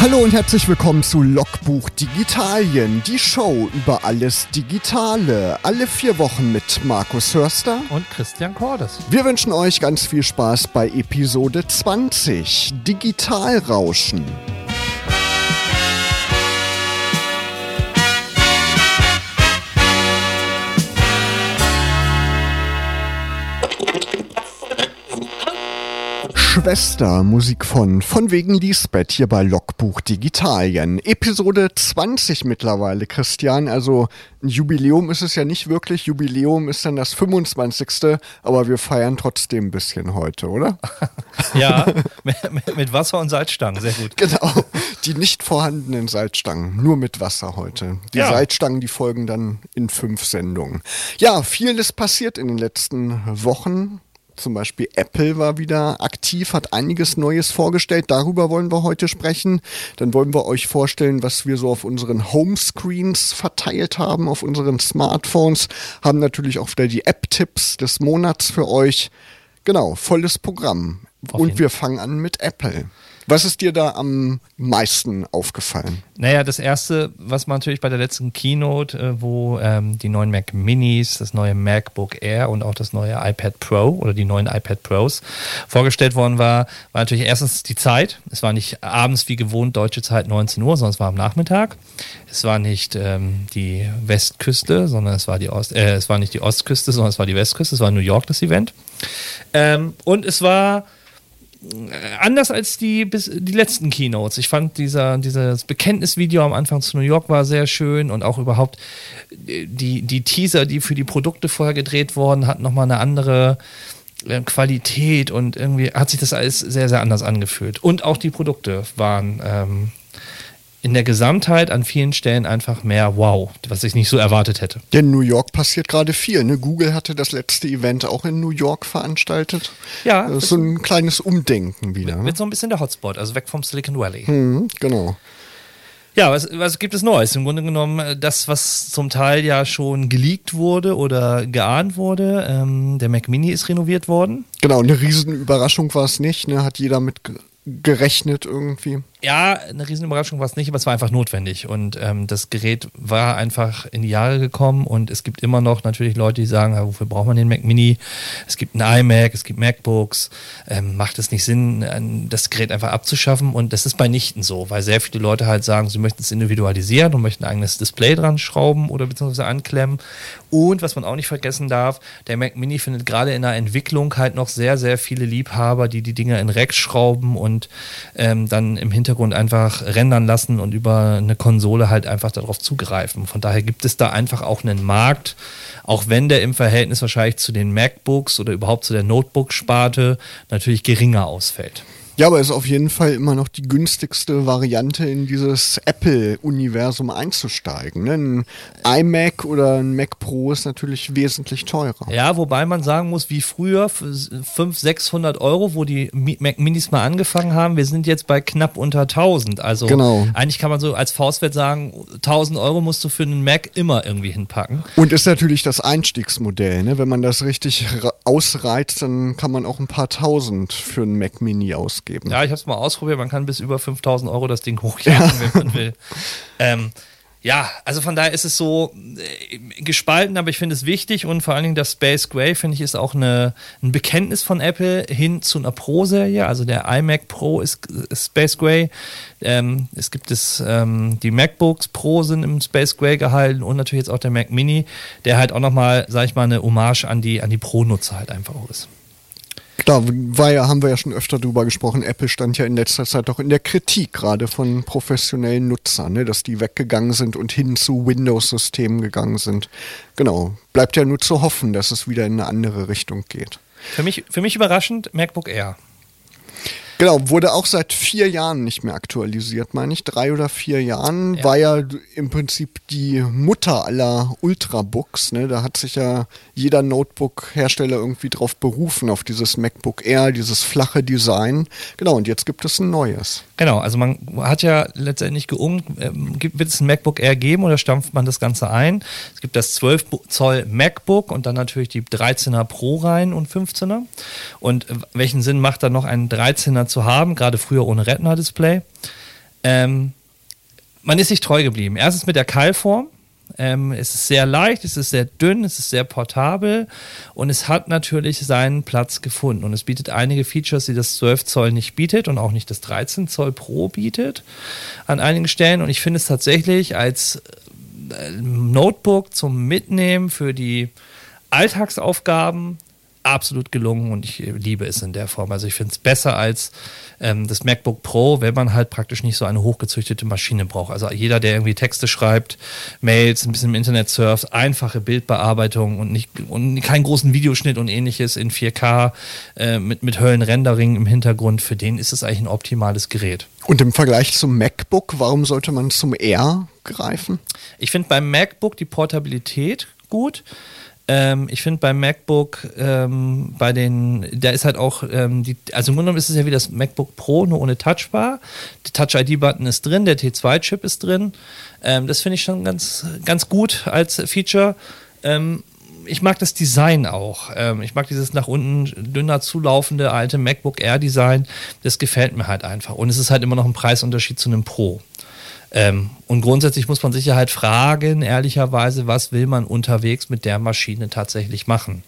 Hallo und herzlich willkommen zu Logbuch Digitalien, die Show über alles Digitale. Alle vier Wochen mit Markus Hörster und Christian Cordes. Wir wünschen euch ganz viel Spaß bei Episode 20 Digitalrauschen. Schwester, Musik von Von wegen Lisbeth hier bei Logbuch Digitalien. Episode 20 mittlerweile, Christian. Also ein Jubiläum ist es ja nicht wirklich. Jubiläum ist dann das 25. Aber wir feiern trotzdem ein bisschen heute, oder? ja, mit, Wasser und Salzstangen, sehr gut. Genau, die nicht vorhandenen Salzstangen, nur mit Wasser heute. Die ja. Salzstangen, die folgen dann in fünf Sendungen. Ja, viel ist passiert in den letzten Wochen zum Beispiel Apple war wieder aktiv, hat einiges Neues vorgestellt. Darüber wollen wir heute sprechen. Dann wollen wir euch vorstellen, was wir so auf unseren Homescreens verteilt haben, auf unseren Smartphones. Haben natürlich auch wieder die App-Tipps des Monats für euch. Genau, volles Programm. Und wir fangen an mit Apple. Was ist dir da am meisten aufgefallen? Naja, das erste, was man natürlich bei der letzten Keynote, äh, wo ähm, die neuen Mac Minis, das neue MacBook Air und auch das neue iPad Pro oder die neuen iPad Pros vorgestellt worden war, war natürlich erstens die Zeit. Es war nicht abends wie gewohnt deutsche Zeit 19 Uhr, sondern es war am Nachmittag. Es war nicht ähm, die Westküste, sondern es war die Ost, äh, es war nicht die Ostküste, sondern es war die Westküste. Es war New York das Event. Ähm, und es war anders als die, bis, die letzten Keynotes. Ich fand dieser, dieses Bekenntnisvideo am Anfang zu New York war sehr schön und auch überhaupt die, die Teaser, die für die Produkte vorher gedreht wurden, hatten nochmal eine andere äh, Qualität und irgendwie hat sich das alles sehr, sehr anders angefühlt. Und auch die Produkte waren ähm, in der Gesamtheit an vielen Stellen einfach mehr Wow, was ich nicht so erwartet hätte. Denn in New York passiert gerade viel. Ne? Google hatte das letzte Event auch in New York veranstaltet. Ja. Das ist so ein kleines Umdenken wieder. Wird ne? so ein bisschen der Hotspot, also weg vom Silicon Valley. Mhm, genau. Ja, was, was gibt es Neues? Im Grunde genommen äh, das, was zum Teil ja schon geleakt wurde oder geahnt wurde. Ähm, der Mac Mini ist renoviert worden. Genau, eine Riesenüberraschung war es nicht. Ne? Hat jeder mit gerechnet irgendwie ja, eine Riesenüberraschung war es nicht, aber es war einfach notwendig. Und ähm, das Gerät war einfach in die Jahre gekommen und es gibt immer noch natürlich Leute, die sagen, ja, wofür braucht man den Mac Mini? Es gibt ein iMac, es gibt MacBooks. Ähm, macht es nicht Sinn, das Gerät einfach abzuschaffen? Und das ist bei Nichten so, weil sehr viele Leute halt sagen, sie möchten es individualisieren und möchten ein eigenes Display dran schrauben oder beziehungsweise anklemmen. Und was man auch nicht vergessen darf, der Mac Mini findet gerade in der Entwicklung halt noch sehr, sehr viele Liebhaber, die die Dinger in Rex schrauben und ähm, dann im Hintergrund Hintergrund einfach rendern lassen und über eine Konsole halt einfach darauf zugreifen. Von daher gibt es da einfach auch einen Markt, auch wenn der im Verhältnis wahrscheinlich zu den MacBooks oder überhaupt zu der Notebook-Sparte natürlich geringer ausfällt. Ja, aber ist auf jeden Fall immer noch die günstigste Variante, in dieses Apple-Universum einzusteigen. Ne? Ein iMac oder ein Mac Pro ist natürlich wesentlich teurer. Ja, wobei man sagen muss, wie früher, 500, 600 Euro, wo die Mac Minis mal angefangen haben, wir sind jetzt bei knapp unter 1000. Also genau. eigentlich kann man so als Faustwert sagen, 1000 Euro musst du für einen Mac immer irgendwie hinpacken. Und ist natürlich das Einstiegsmodell. Ne? Wenn man das richtig ausreizt, dann kann man auch ein paar Tausend für einen Mac Mini ausgeben geben. Ja, ich habe es mal ausprobiert. Man kann bis über 5000 Euro das Ding hochjagen, ja. wenn man will. Ähm, ja, also von daher ist es so äh, gespalten, aber ich finde es wichtig und vor allen Dingen das Space Gray, finde ich, ist auch eine, ein Bekenntnis von Apple hin zu einer Pro-Serie. Also der iMac Pro ist, ist Space Gray. Ähm, es gibt es, ähm, die MacBooks Pro sind im Space Gray gehalten und natürlich jetzt auch der Mac Mini, der halt auch nochmal, sag ich mal, eine Hommage an die, an die Pro-Nutzer halt einfach auch ist. Da war ja, haben wir ja schon öfter drüber gesprochen. Apple stand ja in letzter Zeit auch in der Kritik, gerade von professionellen Nutzern, ne, dass die weggegangen sind und hin zu Windows-Systemen gegangen sind. Genau. Bleibt ja nur zu hoffen, dass es wieder in eine andere Richtung geht. Für mich, für mich überraschend MacBook Air. Genau, wurde auch seit vier Jahren nicht mehr aktualisiert, meine ich. Drei oder vier Jahren ja. war ja im Prinzip die Mutter aller Ultrabooks. Ne? Da hat sich ja jeder Notebook-Hersteller irgendwie drauf berufen, auf dieses MacBook Air, dieses flache Design. Genau, und jetzt gibt es ein neues. Genau, also man hat ja letztendlich geum, äh, wird es ein MacBook Air geben oder stampft man das Ganze ein? Es gibt das 12 Zoll MacBook und dann natürlich die 13er Pro rein und 15er. Und welchen Sinn macht dann noch ein 13er zu haben, gerade früher ohne Retina-Display. Ähm, man ist sich treu geblieben. Erstens mit der Keilform. Ähm, es ist sehr leicht, es ist sehr dünn, es ist sehr portabel und es hat natürlich seinen Platz gefunden. Und es bietet einige Features, die das 12 Zoll nicht bietet und auch nicht das 13 Zoll Pro bietet an einigen Stellen. Und ich finde es tatsächlich als äh, Notebook zum Mitnehmen für die Alltagsaufgaben absolut gelungen und ich liebe es in der Form. Also ich finde es besser als ähm, das MacBook Pro, wenn man halt praktisch nicht so eine hochgezüchtete Maschine braucht. Also jeder, der irgendwie Texte schreibt, Mails, ein bisschen im Internet surft, einfache Bildbearbeitung und nicht und keinen großen Videoschnitt und ähnliches in 4K äh, mit, mit Höllenrendering im Hintergrund, für den ist es eigentlich ein optimales Gerät. Und im Vergleich zum MacBook, warum sollte man zum Air greifen? Ich finde beim MacBook die Portabilität gut. Ähm, ich finde beim MacBook, ähm, bei den, da ist halt auch, ähm, die, also im Grunde genommen ist es ja wie das MacBook Pro, nur ohne Touchbar. Der Touch-ID-Button ist drin, der T2-Chip ist drin. Ähm, das finde ich schon ganz, ganz gut als Feature. Ähm, ich mag das Design auch. Ähm, ich mag dieses nach unten dünner zulaufende alte MacBook Air Design. Das gefällt mir halt einfach. Und es ist halt immer noch ein Preisunterschied zu einem Pro. Ähm, und grundsätzlich muss man sich halt fragen, ehrlicherweise, was will man unterwegs mit der Maschine tatsächlich machen?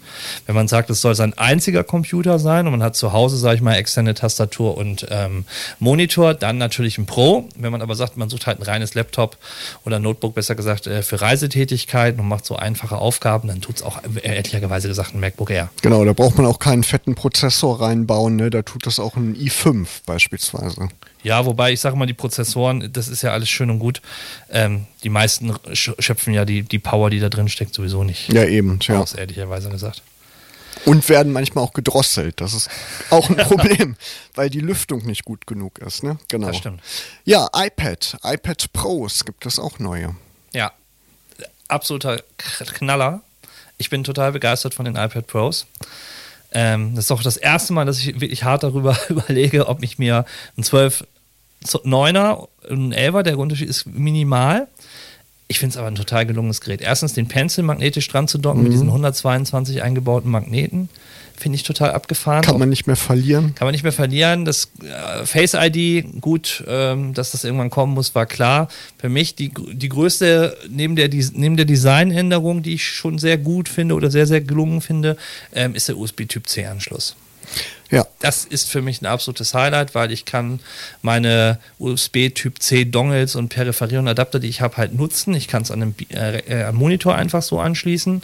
Wenn man sagt, es soll sein einziger Computer sein und man hat zu Hause, sage ich mal, externe Tastatur und ähm, Monitor, dann natürlich ein Pro. Wenn man aber sagt, man sucht halt ein reines Laptop oder Notebook, besser gesagt, äh, für Reisetätigkeiten und macht so einfache Aufgaben, dann tut es auch äh, ehrlicherweise gesagt ein MacBook Air. Genau, da braucht man auch keinen fetten Prozessor reinbauen, ne? da tut das auch ein i5 beispielsweise. Ja, wobei ich sage mal, die Prozessoren, das ist ja alles schön und gut. Ähm, die meisten schöpfen ja die, die Power, die da drin steckt, sowieso nicht. Ja, eben, ja. Aus, ehrlicherweise gesagt. Und werden manchmal auch gedrosselt. Das ist auch ein Problem, weil die Lüftung nicht gut genug ist. Ne? Genau. Das stimmt. Ja, iPad, iPad Pros gibt es auch neue. Ja, absoluter Knaller. Ich bin total begeistert von den iPad Pros. Ähm, das ist auch das erste Mal, dass ich wirklich hart darüber überlege, ob ich mir ein 12 9er und 11er, der Unterschied ist minimal. Ich finde es aber ein total gelungenes Gerät. Erstens den Pencil magnetisch dran zu docken mhm. mit diesen 122 eingebauten Magneten. Finde ich total abgefahren. Kann man nicht mehr verlieren. Kann man nicht mehr verlieren. Das äh, Face ID, gut, ähm, dass das irgendwann kommen muss, war klar. Für mich die, die größte, neben der, neben der Designänderung, die ich schon sehr gut finde oder sehr, sehr gelungen finde, ähm, ist der USB-Typ C-Anschluss. Ja. Das ist für mich ein absolutes Highlight, weil ich kann meine USB-Typ C Dongles und Peripherie und Adapter, die ich habe, halt nutzen. Ich kann es an einem äh, äh Monitor einfach so anschließen,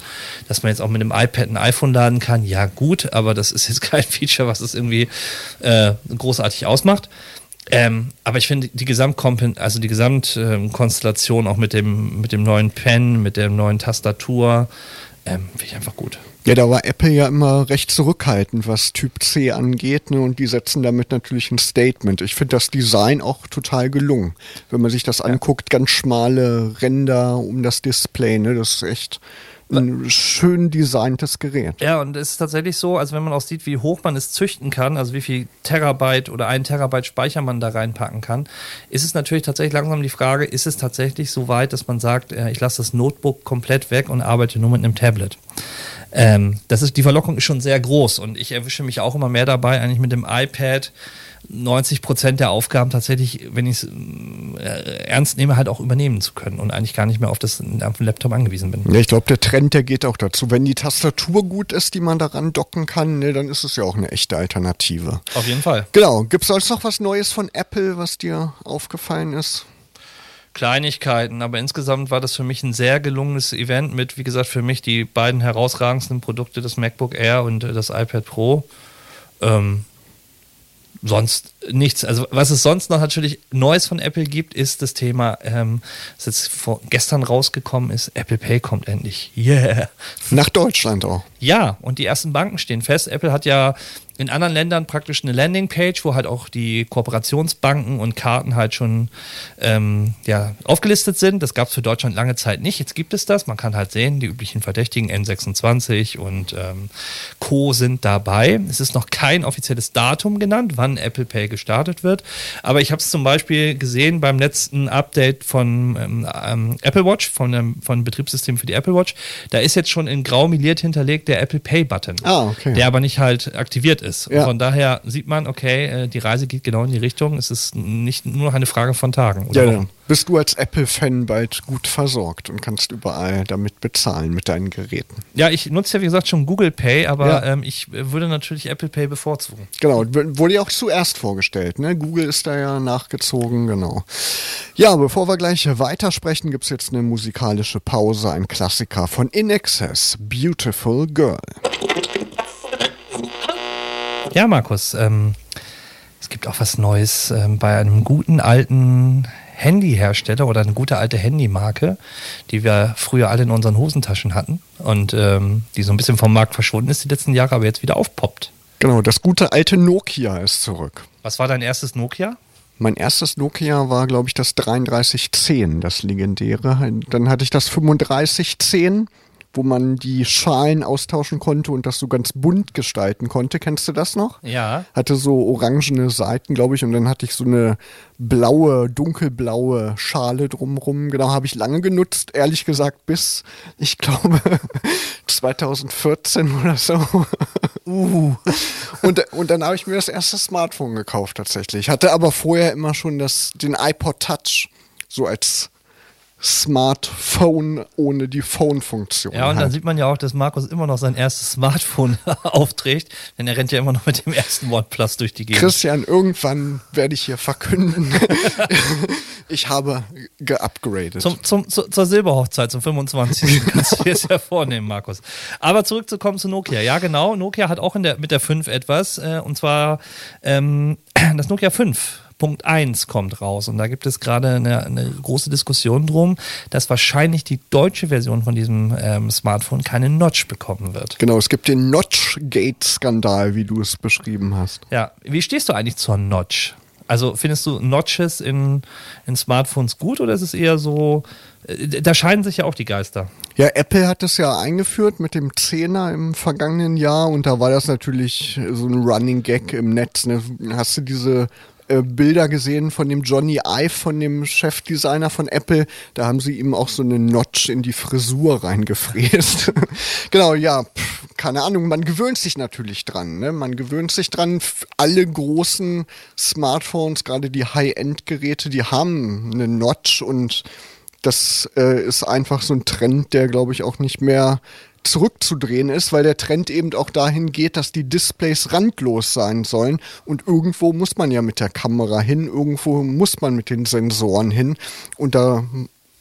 dass man jetzt auch mit einem iPad ein iPhone laden kann. Ja gut, aber das ist jetzt kein Feature, was es irgendwie äh, großartig ausmacht. Ähm, aber ich finde die Gesamtkompen also die Gesamtkonstellation auch mit dem mit dem neuen Pen, mit der neuen Tastatur, ähm, finde ich einfach gut. Ja, da war Apple ja immer recht zurückhaltend, was Typ C angeht, ne? und die setzen damit natürlich ein Statement. Ich finde das Design auch total gelungen. Wenn man sich das anguckt, ganz schmale Ränder um das Display, ne? Das ist echt ein schön designtes Gerät. Ja, und es ist tatsächlich so, also wenn man auch sieht, wie hoch man es züchten kann, also wie viel Terabyte oder ein Terabyte Speicher man da reinpacken kann, ist es natürlich tatsächlich langsam die Frage, ist es tatsächlich so weit, dass man sagt, äh, ich lasse das Notebook komplett weg und arbeite nur mit einem Tablet. Ähm, das ist, die Verlockung ist schon sehr groß und ich erwische mich auch immer mehr dabei, eigentlich mit dem iPad 90 Prozent der Aufgaben tatsächlich, wenn ich es äh, ernst nehme, halt auch übernehmen zu können und eigentlich gar nicht mehr auf, das, auf den Laptop angewiesen bin. Ja, ich glaube, der Trend, der geht auch dazu. Wenn die Tastatur gut ist, die man daran docken kann, ne, dann ist es ja auch eine echte Alternative. Auf jeden Fall. Genau. Gibt es sonst noch was Neues von Apple, was dir aufgefallen ist? Kleinigkeiten, aber insgesamt war das für mich ein sehr gelungenes Event mit, wie gesagt, für mich die beiden herausragendsten Produkte, das MacBook Air und äh, das iPad Pro. Ähm, sonst nichts. Also was es sonst noch natürlich Neues von Apple gibt, ist das Thema, ähm, das jetzt vor, gestern rausgekommen ist, Apple Pay kommt endlich. Yeah. Nach Deutschland auch. Ja, und die ersten Banken stehen fest. Apple hat ja in anderen Ländern praktisch eine Landingpage, wo halt auch die Kooperationsbanken und Karten halt schon ähm, ja, aufgelistet sind. Das gab es für Deutschland lange Zeit nicht. Jetzt gibt es das. Man kann halt sehen, die üblichen Verdächtigen N26 und ähm, Co. sind dabei. Es ist noch kein offizielles Datum genannt, wann Apple Pay gestartet wird. Aber ich habe es zum Beispiel gesehen beim letzten Update von ähm, ähm, Apple Watch, von dem von Betriebssystem für die Apple Watch. Da ist jetzt schon in grau miliert hinterlegt der Apple Pay Button, ah, okay. der aber nicht halt aktiviert ist. Ja. Von daher sieht man, okay, äh, die Reise geht genau in die Richtung. Es ist nicht nur noch eine Frage von Tagen. ja, ja. Bist du als Apple-Fan bald gut versorgt und kannst überall damit bezahlen mit deinen Geräten? Ja, ich nutze ja wie gesagt schon Google Pay, aber ja. ähm, ich würde natürlich Apple Pay bevorzugen. Genau, wurde ja auch zuerst vorgestellt. Ne? Google ist da ja nachgezogen, genau. Ja, bevor wir gleich weitersprechen, gibt es jetzt eine musikalische Pause, ein Klassiker von In Excess, Beautiful Girl. Ja, Markus, ähm, es gibt auch was Neues ähm, bei einem guten alten Handyhersteller oder eine gute alte Handymarke, die wir früher alle in unseren Hosentaschen hatten und ähm, die so ein bisschen vom Markt verschwunden ist die letzten Jahre, aber jetzt wieder aufpoppt. Genau, das gute alte Nokia ist zurück. Was war dein erstes Nokia? Mein erstes Nokia war, glaube ich, das 3310, das legendäre. Dann hatte ich das 3510 wo man die Schalen austauschen konnte und das so ganz bunt gestalten konnte. Kennst du das noch? Ja. Hatte so orangene Seiten, glaube ich, und dann hatte ich so eine blaue, dunkelblaue Schale drumrum. Genau, habe ich lange genutzt, ehrlich gesagt, bis, ich glaube, 2014 oder so. Uh. Und, und dann habe ich mir das erste Smartphone gekauft tatsächlich. Hatte aber vorher immer schon das, den iPod Touch so als Smartphone ohne die Phone-Funktion. Ja, und dann sieht man ja auch, dass Markus immer noch sein erstes Smartphone aufträgt, denn er rennt ja immer noch mit dem ersten OnePlus durch die Gegend. Christian, irgendwann werde ich hier verkünden, ich habe geupgradet. Zum, zum, zu, zur Silberhochzeit, zum 25. kannst du dir es ja vornehmen, Markus. Aber zurückzukommen zu Nokia. Ja, genau, Nokia hat auch der, mit der 5 etwas, äh, und zwar ähm, das Nokia 5 Punkt 1 kommt raus. Und da gibt es gerade eine, eine, große Diskussion drum, dass wahrscheinlich die deutsche Version von diesem ähm, Smartphone keine Notch bekommen wird. Genau, es gibt den Notch-Gate-Skandal, wie du es beschrieben hast. Ja, wie stehst du eigentlich zur Notch? Also findest du Notches in, in Smartphones gut oder ist es eher so, äh, da scheiden sich ja auch die Geister. Ja, Apple hat es ja eingeführt mit dem Zehner im vergangenen Jahr und da war das natürlich so ein Running Gag im Netz. Ne? Hast du diese äh, Bilder gesehen von dem Johnny Ive, von dem Chefdesigner von Apple. Da haben sie ihm auch so eine Notch in die Frisur reingefräst. genau, ja, pff, keine Ahnung, man gewöhnt sich natürlich dran. Ne? Man gewöhnt sich dran. Alle großen Smartphones, gerade die High-End-Geräte, die haben eine Notch und das äh, ist einfach so ein Trend, der, glaube ich, auch nicht mehr zurückzudrehen ist, weil der Trend eben auch dahin geht, dass die Displays randlos sein sollen. Und irgendwo muss man ja mit der Kamera hin, irgendwo muss man mit den Sensoren hin. Und da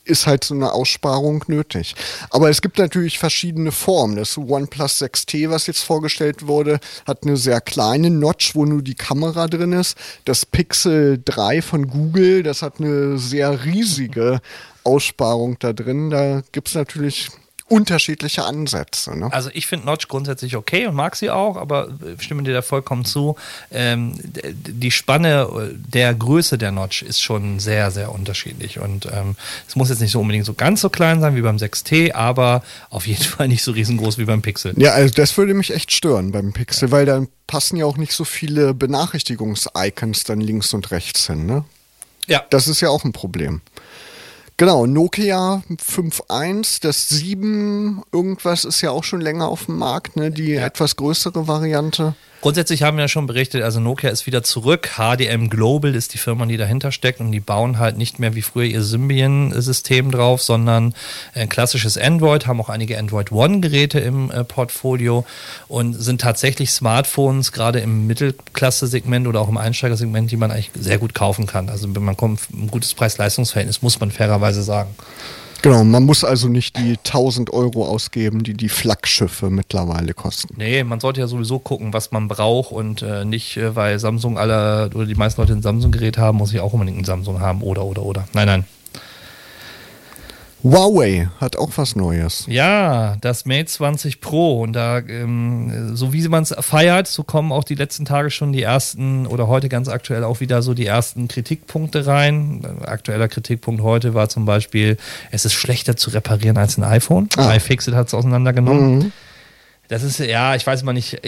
ist halt so eine Aussparung nötig. Aber es gibt natürlich verschiedene Formen. Das OnePlus 6T, was jetzt vorgestellt wurde, hat eine sehr kleine Notch, wo nur die Kamera drin ist. Das Pixel 3 von Google, das hat eine sehr riesige Aussparung da drin. Da gibt es natürlich unterschiedliche Ansätze. Ne? Also ich finde Notch grundsätzlich okay und mag sie auch, aber stimme dir da vollkommen zu. Ähm, die Spanne der Größe der Notch ist schon sehr, sehr unterschiedlich. Und ähm, es muss jetzt nicht so unbedingt so ganz so klein sein wie beim 6T, aber auf jeden Fall nicht so riesengroß wie beim Pixel. Ja, also das würde mich echt stören beim Pixel, ja. weil dann passen ja auch nicht so viele Benachrichtigungs-Icons dann links und rechts hin. Ne? Ja. Das ist ja auch ein Problem. Genau, Nokia 5.1, das 7 irgendwas ist ja auch schon länger auf dem Markt, ne? die ja. etwas größere Variante. Grundsätzlich haben wir ja schon berichtet, also Nokia ist wieder zurück. HDM Global ist die Firma, die dahinter steckt und die bauen halt nicht mehr wie früher ihr Symbian-System drauf, sondern ein klassisches Android, haben auch einige Android One-Geräte im äh, Portfolio und sind tatsächlich Smartphones, gerade im Mittelklasse-Segment oder auch im Einsteigersegment, die man eigentlich sehr gut kaufen kann. Also man kommt, ein gutes Preis-Leistungs-Verhältnis, muss man fairerweise sagen. Genau, man muss also nicht die 1000 Euro ausgeben, die die Flaggschiffe mittlerweile kosten. Nee, man sollte ja sowieso gucken, was man braucht und äh, nicht, äh, weil Samsung alle oder die meisten Leute ein Samsung-Gerät haben, muss ich auch unbedingt ein Samsung haben oder, oder, oder. Nein, nein. Huawei hat auch was Neues. Ja, das Mate 20 Pro. Und da, ähm, so wie man es feiert, so kommen auch die letzten Tage schon die ersten oder heute ganz aktuell auch wieder so die ersten Kritikpunkte rein. Aktueller Kritikpunkt heute war zum Beispiel, es ist schlechter zu reparieren als ein iPhone. Ah. iFixit hat es auseinandergenommen. Mhm. Das ist, ja, ich weiß mal nicht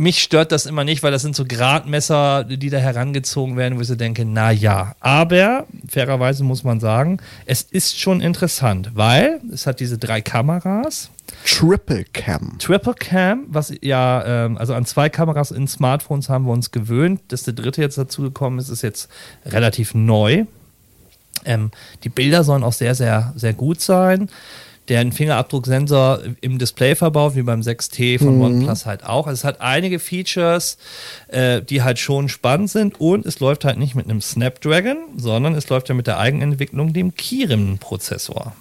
mich stört das immer nicht, weil das sind so Gradmesser, die da herangezogen werden, wo ich so denke, na ja. Aber fairerweise muss man sagen, es ist schon interessant, weil es hat diese drei Kameras. Triple Cam. Triple Cam, was ja, ähm, also an zwei Kameras in Smartphones haben wir uns gewöhnt. Dass der dritte jetzt dazugekommen ist, ist jetzt relativ neu. Ähm, die Bilder sollen auch sehr, sehr, sehr gut sein der einen Fingerabdrucksensor im Display verbaut, wie beim 6T von mhm. OnePlus halt auch. Also es hat einige Features, äh, die halt schon spannend sind und es läuft halt nicht mit einem Snapdragon, sondern es läuft ja mit der Eigenentwicklung, dem Kirin-Prozessor.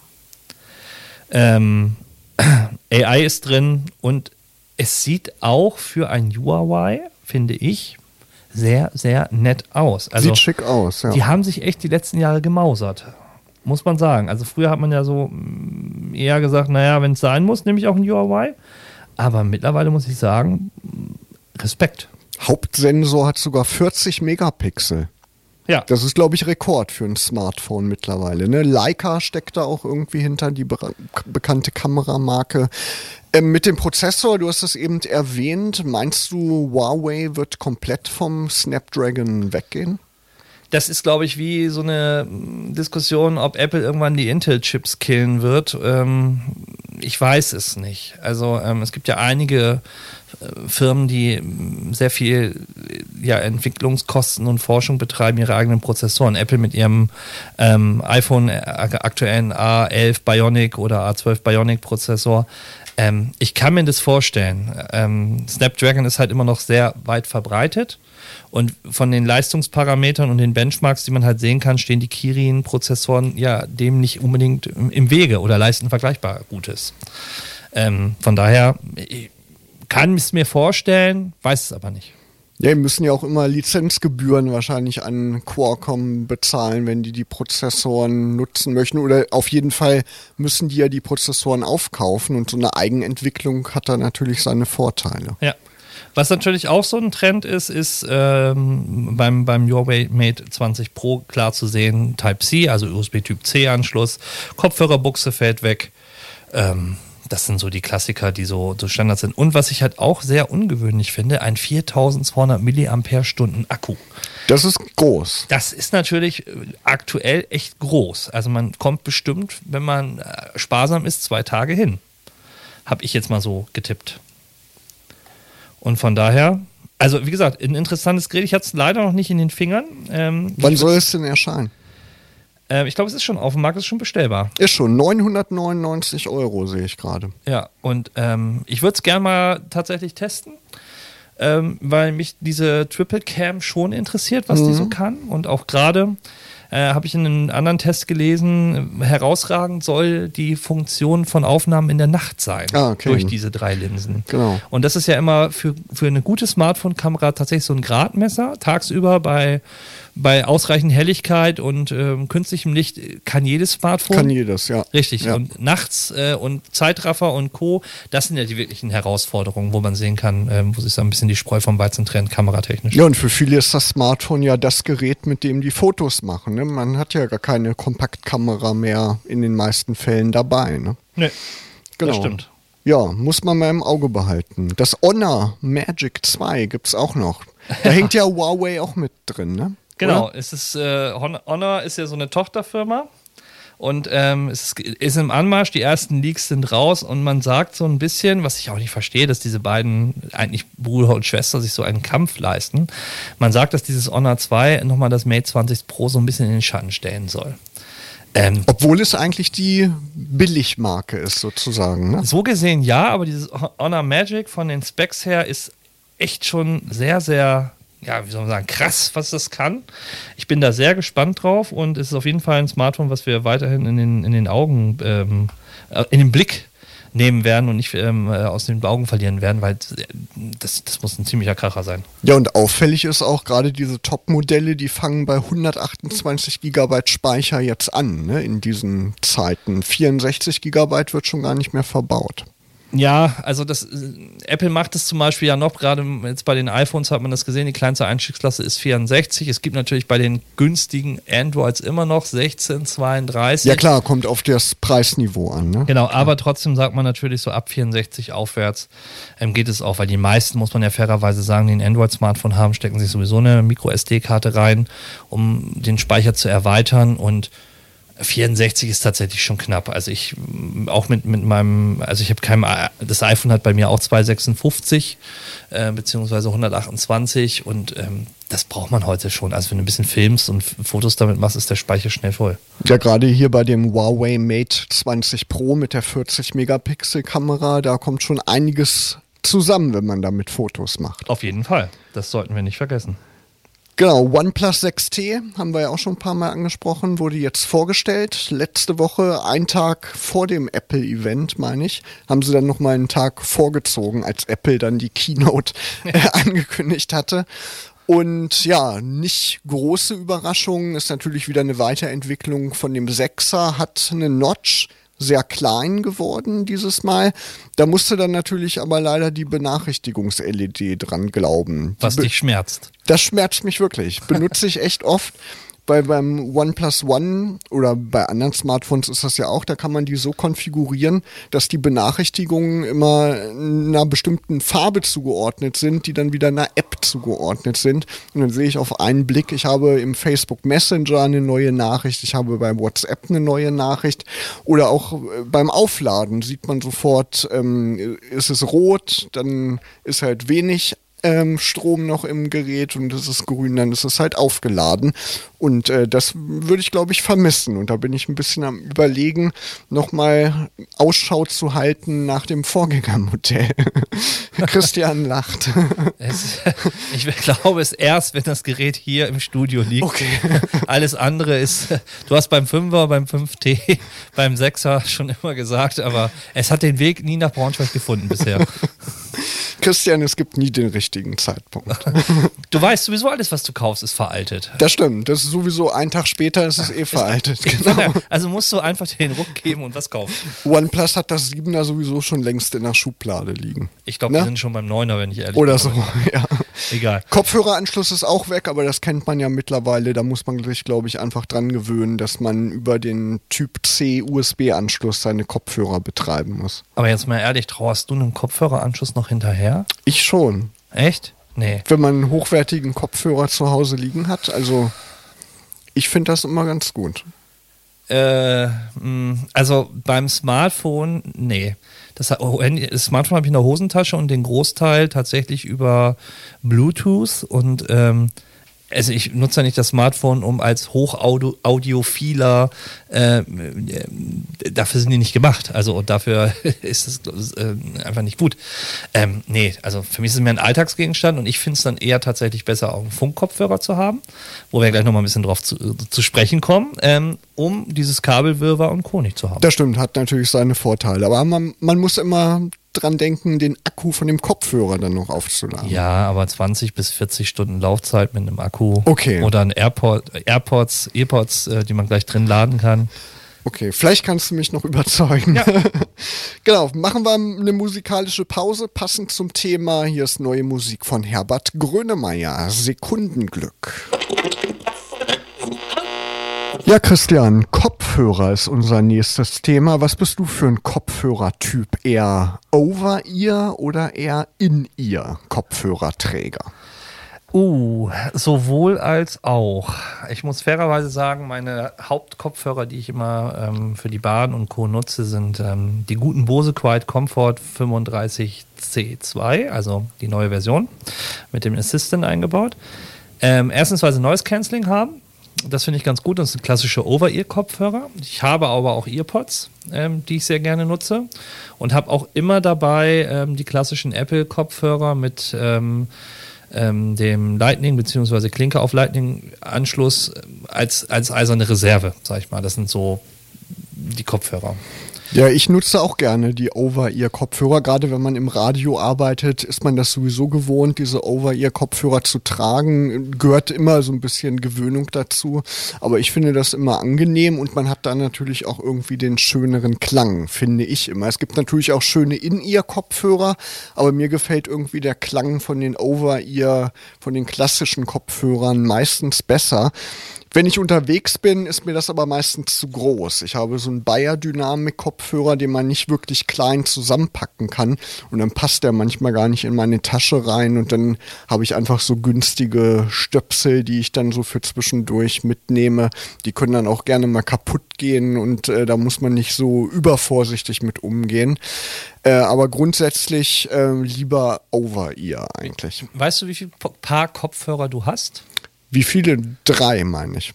Ähm, AI ist drin und es sieht auch für ein Huawei, finde ich, sehr, sehr nett aus. Also, Sieht schick aus, ja. Die haben sich echt die letzten Jahre gemausert muss man sagen. Also früher hat man ja so mm, eher gesagt, naja, wenn es sein muss, nehme ich auch ein UI. Aber mittlerweile muss ich sagen, Respekt. Hauptsensor hat sogar 40 Megapixel. Ja. Das ist, glaube ich, Rekord für ein Smartphone mittlerweile. Ne? Leica steckt da auch irgendwie hinter, die be bekannte Kameramarke. Ähm, mit dem Prozessor, du hast es eben erwähnt, meinst du, Huawei wird komplett vom Snapdragon weggehen? Das ist, glaube ich, wie so eine Diskussion, ob Apple irgendwann die Intel-Chips killen wird. Ähm, ich weiß es nicht. Also ähm, es gibt ja einige Firmen, die sehr viel ja, Entwicklungskosten und Forschung betreiben, ihre eigenen Prozessoren. Apple mit ihrem ähm, iPhone äh, aktuellen A11 Bionic oder A12 Bionic Prozessor. Ähm, ich kann mir das vorstellen. Ähm, Snapdragon ist halt immer noch sehr weit verbreitet. Und von den Leistungsparametern und den Benchmarks, die man halt sehen kann, stehen die Kirin-Prozessoren ja dem nicht unbedingt im Wege oder leisten vergleichbar Gutes. Ähm, von daher kann ich es mir vorstellen, weiß es aber nicht. Ja, die müssen ja auch immer Lizenzgebühren wahrscheinlich an Qualcomm bezahlen, wenn die die Prozessoren nutzen möchten. Oder auf jeden Fall müssen die ja die Prozessoren aufkaufen und so eine Eigenentwicklung hat da natürlich seine Vorteile. Ja. Was natürlich auch so ein Trend ist, ist ähm, beim, beim Huawei Mate 20 Pro klar zu sehen, Type-C, also USB-Typ C-Anschluss, Kopfhörerbuchse fällt weg. Ähm, das sind so die Klassiker, die so, so Standard sind. Und was ich halt auch sehr ungewöhnlich finde, ein 4200 Milliampere-Stunden Akku. Das ist groß. Das ist natürlich äh, aktuell echt groß. Also man kommt bestimmt, wenn man äh, sparsam ist, zwei Tage hin. Habe ich jetzt mal so getippt. Und von daher, also wie gesagt, ein interessantes Gerät. Ich hatte es leider noch nicht in den Fingern. Ähm, Wann soll es denn erscheinen? Äh, ich glaube, es ist schon auf dem Markt, ist schon bestellbar. Ist schon, 999 Euro sehe ich gerade. Ja, und ähm, ich würde es gerne mal tatsächlich testen. Ähm, weil mich diese Triple Cam schon interessiert, was mhm. die so kann. Und auch gerade äh, habe ich in einem anderen Test gelesen, herausragend soll die Funktion von Aufnahmen in der Nacht sein. Ah, okay. Durch diese drei Linsen. Genau. Und das ist ja immer für, für eine gute Smartphone-Kamera tatsächlich so ein Gradmesser. Tagsüber bei bei ausreichend Helligkeit und ähm, künstlichem Licht kann jedes Smartphone. Kann jedes, ja. Richtig. Ja. Und nachts äh, und Zeitraffer und Co., das sind ja die wirklichen Herausforderungen, wo man sehen kann, ähm, wo sich so ein bisschen die Spreu vom Weizen trennt, kameratechnisch. Ja, und für viele ist das Smartphone ja das Gerät, mit dem die Fotos machen. Ne? Man hat ja gar keine Kompaktkamera mehr in den meisten Fällen dabei. Ne? Nee, genau. das stimmt. Ja, muss man mal im Auge behalten. Das Honor Magic 2 gibt es auch noch. Da hängt ja Huawei auch mit drin, ne? Genau, Oder? es ist äh, Honor ist ja so eine Tochterfirma und ähm, es ist im Anmarsch, die ersten Leaks sind raus und man sagt so ein bisschen, was ich auch nicht verstehe, dass diese beiden eigentlich Bruder und Schwester sich so einen Kampf leisten. Man sagt, dass dieses Honor 2 nochmal das Mate 20 Pro so ein bisschen in den Schatten stellen soll. Ähm, Obwohl es eigentlich die Billigmarke ist, sozusagen. Ne? So gesehen ja, aber dieses Honor Magic von den Specs her ist echt schon sehr, sehr ja, wie soll man sagen, krass, was das kann. Ich bin da sehr gespannt drauf und es ist auf jeden Fall ein Smartphone, was wir weiterhin in den, in den Augen, ähm, äh, in den Blick nehmen werden und nicht ähm, äh, aus den Augen verlieren werden, weil das, das muss ein ziemlicher Kracher sein. Ja, und auffällig ist auch gerade diese Top-Modelle, die fangen bei 128 GB Speicher jetzt an, ne, in diesen Zeiten. 64 GB wird schon gar nicht mehr verbaut. Ja, also das äh, Apple macht es zum Beispiel ja noch, gerade jetzt bei den iPhones hat man das gesehen, die kleinste Einstiegsklasse ist 64. Es gibt natürlich bei den günstigen Androids immer noch 16, 32. Ja klar, kommt auf das Preisniveau an. Ne? Genau, aber trotzdem sagt man natürlich so ab 64 aufwärts ähm, geht es auch, weil die meisten, muss man ja fairerweise sagen, die ein Android-Smartphone haben, stecken sich sowieso eine Micro-SD-Karte rein, um den Speicher zu erweitern und 64 ist tatsächlich schon knapp. Also ich auch mit, mit meinem, also ich habe kein, das iPhone hat bei mir auch 256 äh, beziehungsweise 128 und ähm, das braucht man heute schon. Also wenn du ein bisschen filmst und Fotos damit machst, ist der Speicher schnell voll. Ja, gerade hier bei dem Huawei Mate 20 Pro mit der 40 Megapixel Kamera, da kommt schon einiges zusammen, wenn man damit Fotos macht. Auf jeden Fall. Das sollten wir nicht vergessen. Genau, OnePlus 6T haben wir ja auch schon ein paar Mal angesprochen, wurde jetzt vorgestellt. Letzte Woche, einen Tag vor dem Apple-Event, meine ich, haben sie dann nochmal einen Tag vorgezogen, als Apple dann die Keynote äh, angekündigt hatte. Und ja, nicht große Überraschung, ist natürlich wieder eine Weiterentwicklung von dem 6er, hat eine Notch, sehr klein geworden dieses Mal. Da musste dann natürlich aber leider die Benachrichtigungs-LED dran glauben. Was dich schmerzt. Das schmerzt mich wirklich. Benutze ich echt oft bei beim OnePlus One oder bei anderen Smartphones ist das ja auch, da kann man die so konfigurieren, dass die Benachrichtigungen immer einer bestimmten Farbe zugeordnet sind, die dann wieder einer App zugeordnet sind. Und dann sehe ich auf einen Blick, ich habe im Facebook Messenger eine neue Nachricht, ich habe bei WhatsApp eine neue Nachricht oder auch äh, beim Aufladen sieht man sofort, ähm, ist es rot, dann ist halt wenig ähm, Strom noch im Gerät und es ist grün, dann ist es halt aufgeladen. Und äh, das würde ich, glaube ich, vermissen. Und da bin ich ein bisschen am Überlegen, nochmal Ausschau zu halten nach dem Vorgängermodell. Christian lacht. Es, ich glaube es erst, wenn das Gerät hier im Studio liegt. Okay. Alles andere ist, du hast beim 5er, beim 5T, beim 6er schon immer gesagt, aber es hat den Weg nie nach Braunschweig gefunden bisher. Christian, es gibt nie den richtigen Zeitpunkt. Du weißt sowieso alles, was du kaufst, ist veraltet. Das stimmt. Das ist sowieso ein Tag später ist es eh veraltet. Genau. Also musst du einfach den Ruck geben und was kaufen. OnePlus hat das 7er sowieso schon längst in der Schublade liegen. Ich glaube, ne? wir sind schon beim 9er, wenn ich ehrlich bin. Oder so, ja. Egal. Kopfhöreranschluss ist auch weg, aber das kennt man ja mittlerweile. Da muss man sich, glaube ich, einfach dran gewöhnen, dass man über den Typ C USB-Anschluss seine Kopfhörer betreiben muss. Aber jetzt mal ehrlich, trauerst du einem Kopfhöreranschluss noch hinterher? Ich schon. Echt? Nee. Wenn man einen hochwertigen Kopfhörer zu Hause liegen hat, also ich finde das immer ganz gut. Äh, mm, also beim Smartphone, nee. Das, das Smartphone habe ich in der Hosentasche und den Großteil tatsächlich über Bluetooth und ähm, also ich nutze ja nicht das Smartphone, um als hochdaudiophiler, äh, dafür sind die nicht gemacht. Also und dafür ist es äh, einfach nicht gut. Ähm, nee, also für mich ist es mehr ein Alltagsgegenstand und ich finde es dann eher tatsächlich besser, auch einen Funkkopfhörer zu haben, wo wir gleich nochmal ein bisschen drauf zu, zu sprechen kommen, ähm, um dieses Kabelwirrwarr und Co. nicht zu haben. Das stimmt, hat natürlich seine Vorteile. Aber man, man muss immer dran denken, den Akku von dem Kopfhörer dann noch aufzuladen. Ja, aber 20 bis 40 Stunden Laufzeit mit einem Akku. Okay. Oder ein AirPod, AirPods, AirPods, äh, die man gleich drin laden kann. Okay, vielleicht kannst du mich noch überzeugen. Ja. genau, machen wir eine musikalische Pause, passend zum Thema. Hier ist neue Musik von Herbert Grönemeyer, Sekundenglück. Ja, Christian, Kopfhörer ist unser nächstes Thema. Was bist du für ein Kopfhörertyp? Eher Over-Ear oder eher In-Ear Kopfhörerträger? Uh, sowohl als auch. Ich muss fairerweise sagen, meine Hauptkopfhörer, die ich immer ähm, für die Bahn und Co. nutze, sind ähm, die guten Bose Quiet Comfort 35C2, also die neue Version mit dem Assistant eingebaut. Ähm, erstens, weil sie Noise Cancelling haben. Das finde ich ganz gut. Das sind klassische Over-Ear-Kopfhörer. Ich habe aber auch Earpods, ähm, die ich sehr gerne nutze. Und habe auch immer dabei ähm, die klassischen Apple-Kopfhörer mit ähm, ähm dem Lightning bzw. Klinke auf Lightning-Anschluss als, als eiserne Reserve, sag ich mal. Das sind so die Kopfhörer. Ja, ich nutze auch gerne die Over-Ear-Kopfhörer. Gerade wenn man im Radio arbeitet, ist man das sowieso gewohnt, diese Over-Ear-Kopfhörer zu tragen. Gehört immer so ein bisschen Gewöhnung dazu. Aber ich finde das immer angenehm und man hat da natürlich auch irgendwie den schöneren Klang, finde ich immer. Es gibt natürlich auch schöne In-Ear-Kopfhörer, aber mir gefällt irgendwie der Klang von den Over-Ear, von den klassischen Kopfhörern meistens besser. Wenn ich unterwegs bin, ist mir das aber meistens zu groß. Ich habe so einen Bayer Dynamic Kopfhörer, den man nicht wirklich klein zusammenpacken kann und dann passt der manchmal gar nicht in meine Tasche rein und dann habe ich einfach so günstige Stöpsel, die ich dann so für zwischendurch mitnehme. Die können dann auch gerne mal kaputt gehen und äh, da muss man nicht so übervorsichtig mit umgehen. Äh, aber grundsätzlich äh, lieber Over-Ear eigentlich. Weißt du, wie viele Paar Kopfhörer du hast? Wie viele? Drei, meine ich.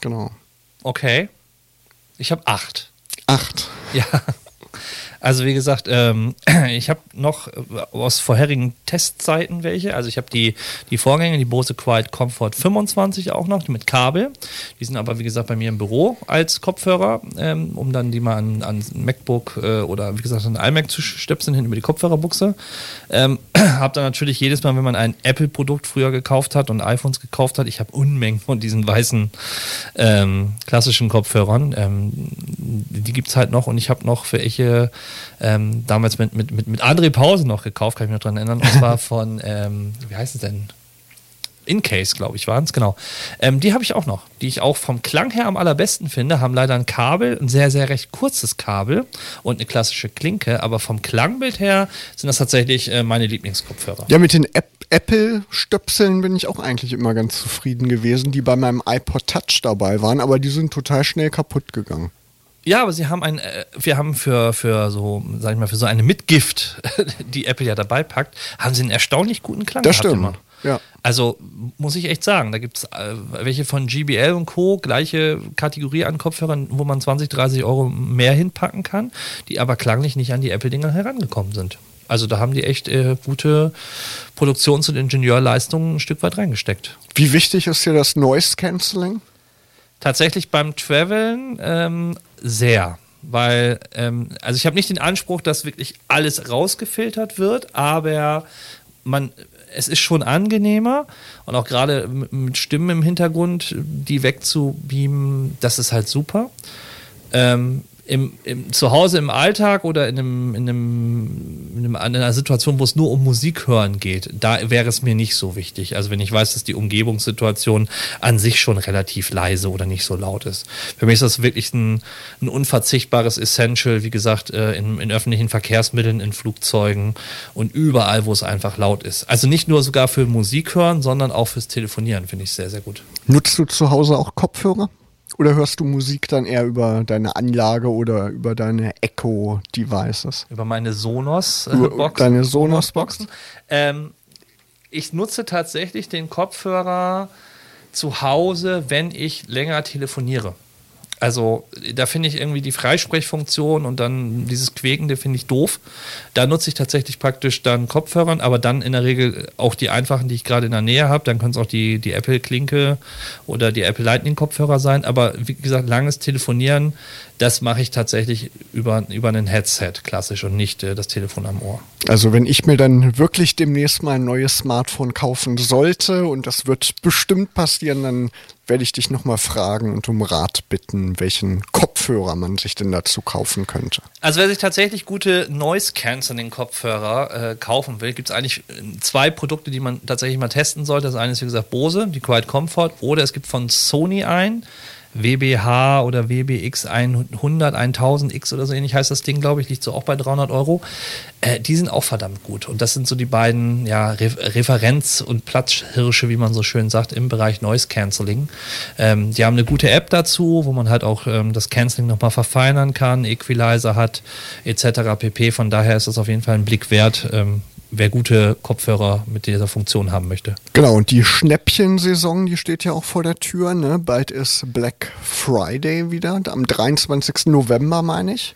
Genau. Okay. Ich habe acht. Acht? Ja. Also wie gesagt, ähm, ich habe noch äh, aus vorherigen Testzeiten welche. Also ich habe die, die Vorgänge, die Bose Quiet Comfort 25 auch noch mit Kabel. Die sind aber wie gesagt bei mir im Büro als Kopfhörer, ähm, um dann die mal an, an MacBook äh, oder wie gesagt an iMac zu stöpseln hin über die Kopfhörerbuchse. Ähm, habe dann natürlich jedes Mal, wenn man ein Apple-Produkt früher gekauft hat und iPhones gekauft hat, ich habe Unmengen von diesen weißen ähm, klassischen Kopfhörern. Ähm, die gibt es halt noch und ich habe noch für welche ähm, damals mit, mit, mit, mit André Pause noch gekauft, kann ich mich noch dran erinnern. Und zwar von, ähm, wie heißt es denn? Incase, glaube ich, waren es, genau. Ähm, die habe ich auch noch, die ich auch vom Klang her am allerbesten finde, haben leider ein Kabel, ein sehr, sehr recht kurzes Kabel und eine klassische Klinke, aber vom Klangbild her sind das tatsächlich äh, meine Lieblingskopfhörer. Ja, mit den Apple-Stöpseln bin ich auch eigentlich immer ganz zufrieden gewesen, die bei meinem iPod Touch dabei waren, aber die sind total schnell kaputt gegangen. Ja, aber sie haben ein, äh, wir haben für, für so, sag ich mal, für so eine Mitgift, die Apple ja dabei packt, haben sie einen erstaunlich guten Klang das. Stimmt. Ja. Also muss ich echt sagen, da gibt es äh, welche von GBL und Co., gleiche Kategorie an Kopfhörern, wo man 20, 30 Euro mehr hinpacken kann, die aber klanglich nicht an die Apple-Dinger herangekommen sind. Also da haben die echt äh, gute Produktions- und Ingenieurleistungen ein Stück weit reingesteckt. Wie wichtig ist hier das Noise Cancelling? Tatsächlich beim Traveln ähm, sehr. Weil, ähm, also ich habe nicht den Anspruch, dass wirklich alles rausgefiltert wird, aber man, es ist schon angenehmer und auch gerade mit Stimmen im Hintergrund, die wegzubeamen, das ist halt super. Ähm, im, im, zu Hause im Alltag oder in, einem, in, einem, in, einer Situation, wo es nur um Musik hören geht, da wäre es mir nicht so wichtig. Also wenn ich weiß, dass die Umgebungssituation an sich schon relativ leise oder nicht so laut ist. Für mich ist das wirklich ein, ein unverzichtbares Essential, wie gesagt, äh, in, in öffentlichen Verkehrsmitteln, in Flugzeugen und überall, wo es einfach laut ist. Also nicht nur sogar für Musik hören, sondern auch fürs Telefonieren finde ich sehr, sehr gut. Nutzt du zu Hause auch Kopfhörer? Oder hörst du Musik dann eher über deine Anlage oder über deine Echo-Devices? Über meine Sonos-Boxen. Äh, deine Sonos-Boxen? Ähm, ich nutze tatsächlich den Kopfhörer zu Hause, wenn ich länger telefoniere. Also da finde ich irgendwie die Freisprechfunktion und dann dieses Quäkende finde ich doof. Da nutze ich tatsächlich praktisch dann Kopfhörern, aber dann in der Regel auch die einfachen, die ich gerade in der Nähe habe. Dann können es auch die, die Apple-Klinke oder die Apple Lightning-Kopfhörer sein. Aber wie gesagt, langes Telefonieren, das mache ich tatsächlich über, über ein Headset klassisch und nicht äh, das Telefon am Ohr. Also wenn ich mir dann wirklich demnächst mal ein neues Smartphone kaufen sollte und das wird bestimmt passieren, dann werde ich dich nochmal fragen und um Rat bitten, welchen Kopfhörer man sich denn dazu kaufen könnte. Also wer sich tatsächlich gute Noise-Canceling-Kopfhörer äh, kaufen will, gibt es eigentlich äh, zwei Produkte, die man tatsächlich mal testen sollte. Das eine ist wie gesagt Bose, die Quiet Comfort, oder es gibt von Sony ein, WBH oder WBX 100, 1000X oder so ähnlich heißt das Ding, glaube ich, liegt so auch bei 300 Euro. Äh, die sind auch verdammt gut. Und das sind so die beiden ja, Re Referenz- und Platzhirsche, wie man so schön sagt, im Bereich Noise Cancelling. Ähm, die haben eine gute App dazu, wo man halt auch ähm, das Canceling nochmal verfeinern kann, Equalizer hat, etc. pp. Von daher ist das auf jeden Fall ein Blick wert. Ähm, wer gute Kopfhörer mit dieser Funktion haben möchte. Genau, und die Schnäppchensaison, die steht ja auch vor der Tür. Ne? Bald ist Black Friday wieder, am 23. November, meine ich.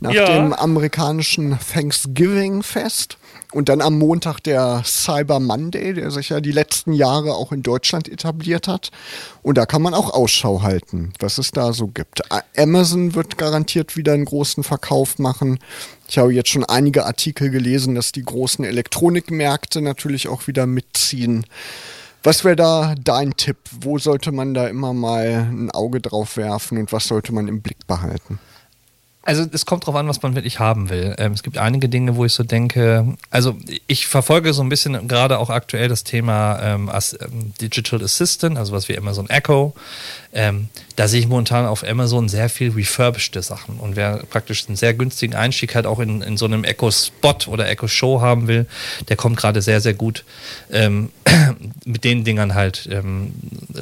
nach ja. dem amerikanischen Thanksgiving-Fest. Und dann am Montag der Cyber Monday, der sich ja die letzten Jahre auch in Deutschland etabliert hat. Und da kann man auch Ausschau halten, was es da so gibt. Amazon wird garantiert wieder einen großen Verkauf machen. Ich habe jetzt schon einige Artikel gelesen, dass die großen Elektronikmärkte natürlich auch wieder mitziehen. Was wäre da dein Tipp? Wo sollte man da immer mal ein Auge drauf werfen und was sollte man im Blick behalten? Also es kommt darauf an, was man wirklich haben will. Ähm, es gibt einige Dinge, wo ich so denke, also ich verfolge so ein bisschen gerade auch aktuell das Thema ähm, ähm, Digital Assistant, also was wie Amazon Echo. Ähm, da sehe ich momentan auf Amazon sehr viel refurbished Sachen. Und wer praktisch einen sehr günstigen Einstieg halt auch in, in so einem Echo-Spot oder Echo-Show haben will, der kommt gerade sehr, sehr gut ähm, mit den Dingern halt ähm,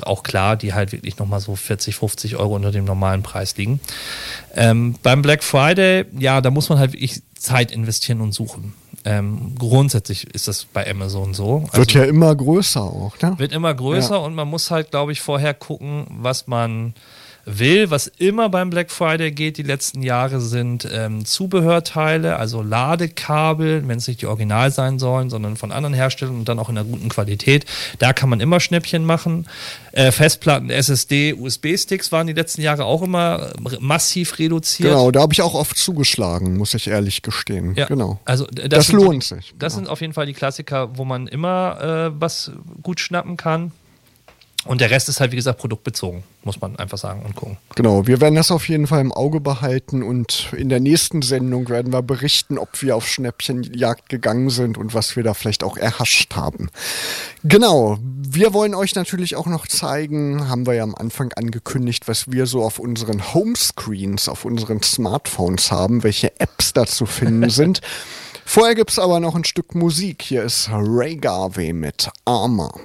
auch klar, die halt wirklich nochmal so 40, 50 Euro unter dem normalen Preis liegen. Ähm, beim Black Friday, ja, da muss man halt wirklich Zeit investieren und suchen. Ähm, grundsätzlich ist das bei Amazon so. Also wird ja immer größer auch, ne? Wird immer größer ja. und man muss halt, glaube ich, vorher gucken, was man will. Was immer beim Black Friday geht, die letzten Jahre, sind ähm, Zubehörteile, also Ladekabel, wenn es nicht die Original sein sollen, sondern von anderen Herstellern und dann auch in einer guten Qualität. Da kann man immer Schnäppchen machen. Äh, Festplatten, SSD, USB-Sticks waren die letzten Jahre auch immer massiv reduziert. Genau, da habe ich auch oft zugeschlagen, muss ich ehrlich gestehen. Ja, genau. Also das, das lohnt so die, sich. Das genau. sind auf jeden Fall die Klassiker, wo man immer äh, was gut schnappen kann. Und der Rest ist halt, wie gesagt, produktbezogen, muss man einfach sagen und gucken. Genau, wir werden das auf jeden Fall im Auge behalten und in der nächsten Sendung werden wir berichten, ob wir auf Schnäppchenjagd gegangen sind und was wir da vielleicht auch erhascht haben. Genau, wir wollen euch natürlich auch noch zeigen, haben wir ja am Anfang angekündigt, was wir so auf unseren Homescreens, auf unseren Smartphones haben, welche Apps da zu finden sind. Vorher gibt es aber noch ein Stück Musik. Hier ist Ray Garvey mit Armor.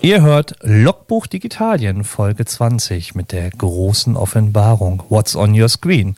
Ihr hört Logbuch Digitalien, Folge 20 mit der großen Offenbarung. What's on your screen?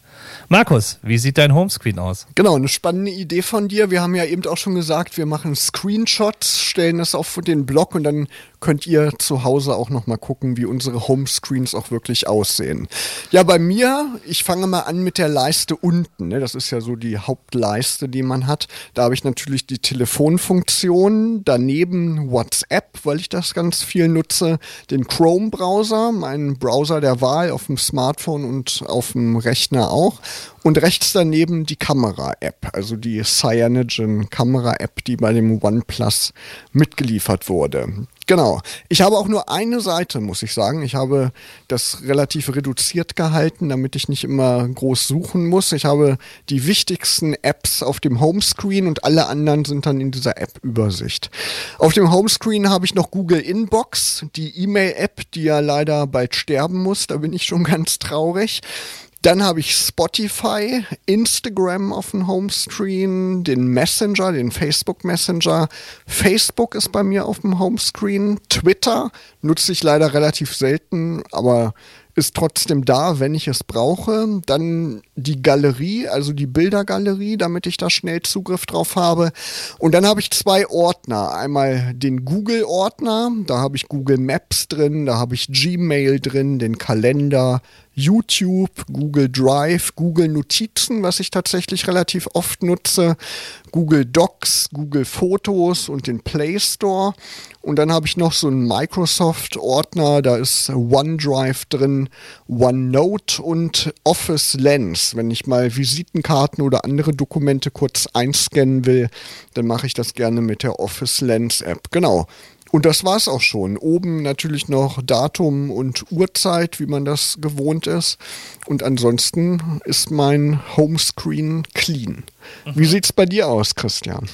Markus, wie sieht dein Homescreen aus? Genau, eine spannende Idee von dir. Wir haben ja eben auch schon gesagt, wir machen Screenshots, stellen es auf den Blog und dann könnt ihr zu Hause auch noch mal gucken, wie unsere Homescreens auch wirklich aussehen. Ja, bei mir, ich fange mal an mit der Leiste unten. Ne? Das ist ja so die Hauptleiste, die man hat. Da habe ich natürlich die Telefonfunktion, daneben WhatsApp, weil ich das ganz viel nutze, den Chrome-Browser, meinen Browser der Wahl auf dem Smartphone und auf dem Rechner auch. Und rechts daneben die Kamera-App, also die Cyanogen Kamera-App, die bei dem OnePlus mitgeliefert wurde. Genau. Ich habe auch nur eine Seite, muss ich sagen. Ich habe das relativ reduziert gehalten, damit ich nicht immer groß suchen muss. Ich habe die wichtigsten Apps auf dem Homescreen und alle anderen sind dann in dieser App-Übersicht. Auf dem Homescreen habe ich noch Google Inbox, die E-Mail-App, die ja leider bald sterben muss. Da bin ich schon ganz traurig. Dann habe ich Spotify, Instagram auf dem Homescreen, den Messenger, den Facebook Messenger. Facebook ist bei mir auf dem Homescreen. Twitter nutze ich leider relativ selten, aber ist trotzdem da, wenn ich es brauche. Dann die Galerie, also die Bildergalerie, damit ich da schnell Zugriff drauf habe. Und dann habe ich zwei Ordner. Einmal den Google-Ordner, da habe ich Google Maps drin, da habe ich Gmail drin, den Kalender, YouTube, Google Drive, Google Notizen, was ich tatsächlich relativ oft nutze, Google Docs, Google Fotos und den Play Store. Und dann habe ich noch so einen Microsoft-Ordner, da ist OneDrive drin, OneNote und Office Lens. Wenn ich mal Visitenkarten oder andere Dokumente kurz einscannen will, dann mache ich das gerne mit der Office Lens App. Genau. Und das war's auch schon. Oben natürlich noch Datum und Uhrzeit, wie man das gewohnt ist. Und ansonsten ist mein Homescreen clean. Mhm. Wie sieht's bei dir aus, Christian?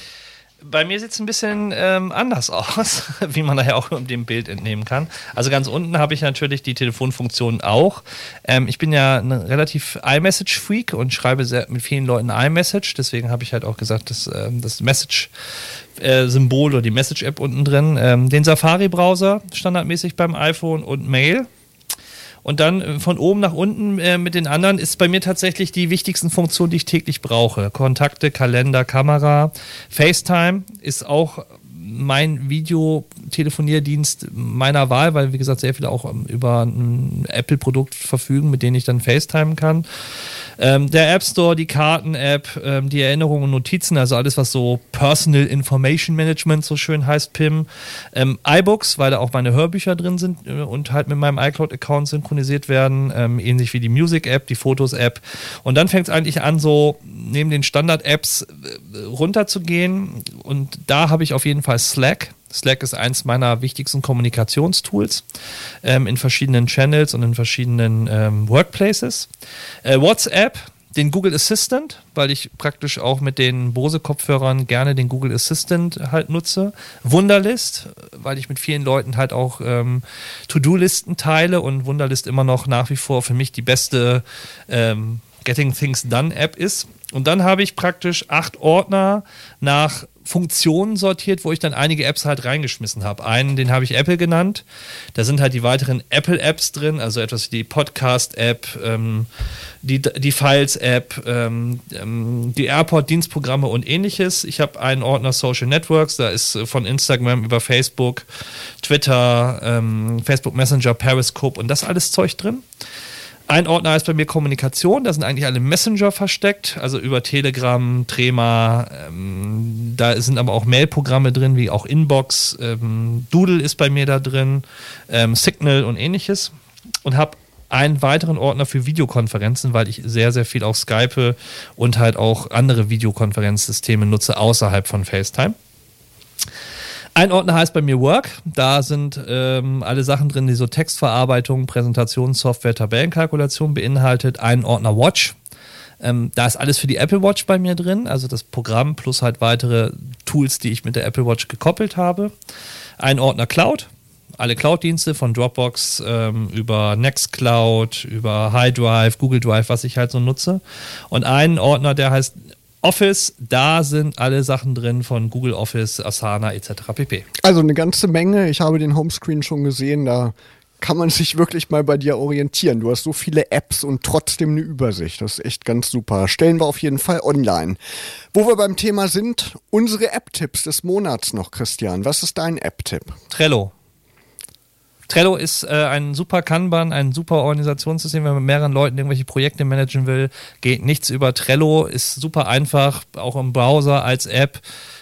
Bei mir sieht es ein bisschen ähm, anders aus, wie man daher auch dem Bild entnehmen kann. Also ganz unten habe ich natürlich die Telefonfunktion auch. Ähm, ich bin ja ein relativ iMessage-Freak und schreibe sehr, mit vielen Leuten iMessage. Deswegen habe ich halt auch gesagt, dass ähm, das Message-Symbol oder die Message-App unten drin, ähm, den Safari-Browser standardmäßig beim iPhone und Mail. Und dann äh, von oben nach unten äh, mit den anderen ist bei mir tatsächlich die wichtigsten Funktionen, die ich täglich brauche. Kontakte, Kalender, Kamera. FaceTime ist auch mein Videotelefonierdienst meiner Wahl, weil wie gesagt sehr viele auch ähm, über ein Apple-Produkt verfügen, mit denen ich dann FaceTime kann. Ähm, der App Store, die Karten-App, ähm, die Erinnerungen und Notizen, also alles, was so Personal Information Management so schön heißt, PIM. Ähm, iBooks, weil da auch meine Hörbücher drin sind äh, und halt mit meinem iCloud-Account synchronisiert werden, ähm, ähnlich wie die Music-App, die Fotos-App. Und dann fängt es eigentlich an, so neben den Standard-Apps äh, runterzugehen. Und da habe ich auf jeden Fall Slack. Slack ist eins meiner wichtigsten Kommunikationstools ähm, in verschiedenen Channels und in verschiedenen ähm, Workplaces. Äh, WhatsApp, den Google Assistant, weil ich praktisch auch mit den Bose-Kopfhörern gerne den Google Assistant halt nutze. Wunderlist, weil ich mit vielen Leuten halt auch ähm, To-Do-Listen teile und Wunderlist immer noch nach wie vor für mich die beste ähm, Getting Things Done App ist. Und dann habe ich praktisch acht Ordner nach Funktionen sortiert, wo ich dann einige Apps halt reingeschmissen habe. Einen, den habe ich Apple genannt. Da sind halt die weiteren Apple-Apps drin, also etwas wie die Podcast-App, ähm, die, die Files-App, ähm, ähm, die Airport-Dienstprogramme und ähnliches. Ich habe einen Ordner Social Networks, da ist von Instagram über Facebook, Twitter, ähm, Facebook Messenger, Periscope und das alles Zeug drin. Ein Ordner ist bei mir Kommunikation, da sind eigentlich alle Messenger versteckt, also über Telegram, Trema, ähm, da sind aber auch Mailprogramme drin, wie auch Inbox, ähm, Doodle ist bei mir da drin, ähm, Signal und ähnliches. Und habe einen weiteren Ordner für Videokonferenzen, weil ich sehr, sehr viel auch Skype und halt auch andere Videokonferenzsysteme nutze außerhalb von FaceTime. Ein Ordner heißt bei mir Work. Da sind ähm, alle Sachen drin, die so Textverarbeitung, Präsentationssoftware, Tabellenkalkulation beinhaltet. Ein Ordner Watch. Ähm, da ist alles für die Apple Watch bei mir drin, also das Programm plus halt weitere Tools, die ich mit der Apple Watch gekoppelt habe. Ein Ordner Cloud, alle Cloud-Dienste von Dropbox ähm, über Nextcloud, über High Drive, Google Drive, was ich halt so nutze. Und einen Ordner, der heißt Office, da sind alle Sachen drin von Google Office, Asana etc. pp. Also eine ganze Menge. Ich habe den Homescreen schon gesehen. Da kann man sich wirklich mal bei dir orientieren. Du hast so viele Apps und trotzdem eine Übersicht. Das ist echt ganz super. Stellen wir auf jeden Fall online. Wo wir beim Thema sind, unsere App-Tipps des Monats noch, Christian. Was ist dein App-Tipp? Trello. Trello ist äh, ein super Kanban, ein super Organisationssystem, wenn man mit mehreren Leuten irgendwelche Projekte managen will. Geht nichts über Trello, ist super einfach, auch im Browser als App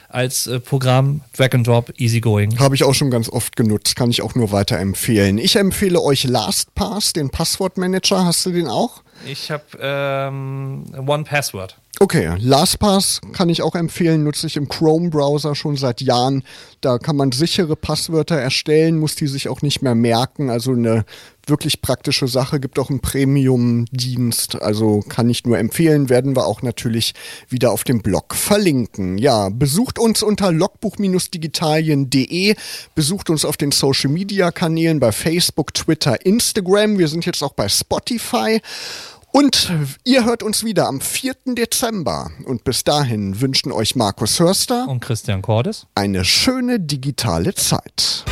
als äh, Programm Drag and Drop Easygoing. Habe ich auch schon ganz oft genutzt, kann ich auch nur weiterempfehlen. Ich empfehle euch LastPass, den Passwortmanager. Hast du den auch? Ich habe ähm, One Password. Okay, LastPass kann ich auch empfehlen, nutze ich im Chrome-Browser schon seit Jahren. Da kann man sichere Passwörter erstellen, muss die sich auch nicht mehr merken. Also eine wirklich praktische Sache, gibt auch einen Premium-Dienst. Also kann ich nur empfehlen, werden wir auch natürlich wieder auf dem Blog verlinken. Ja, besucht uns unter logbuch-digitalien.de, besucht uns auf den Social-Media-Kanälen bei Facebook, Twitter, Instagram. Wir sind jetzt auch bei Spotify. Und ihr hört uns wieder am 4. Dezember. Und bis dahin wünschen euch Markus Hörster und Christian Cordes eine schöne digitale Zeit.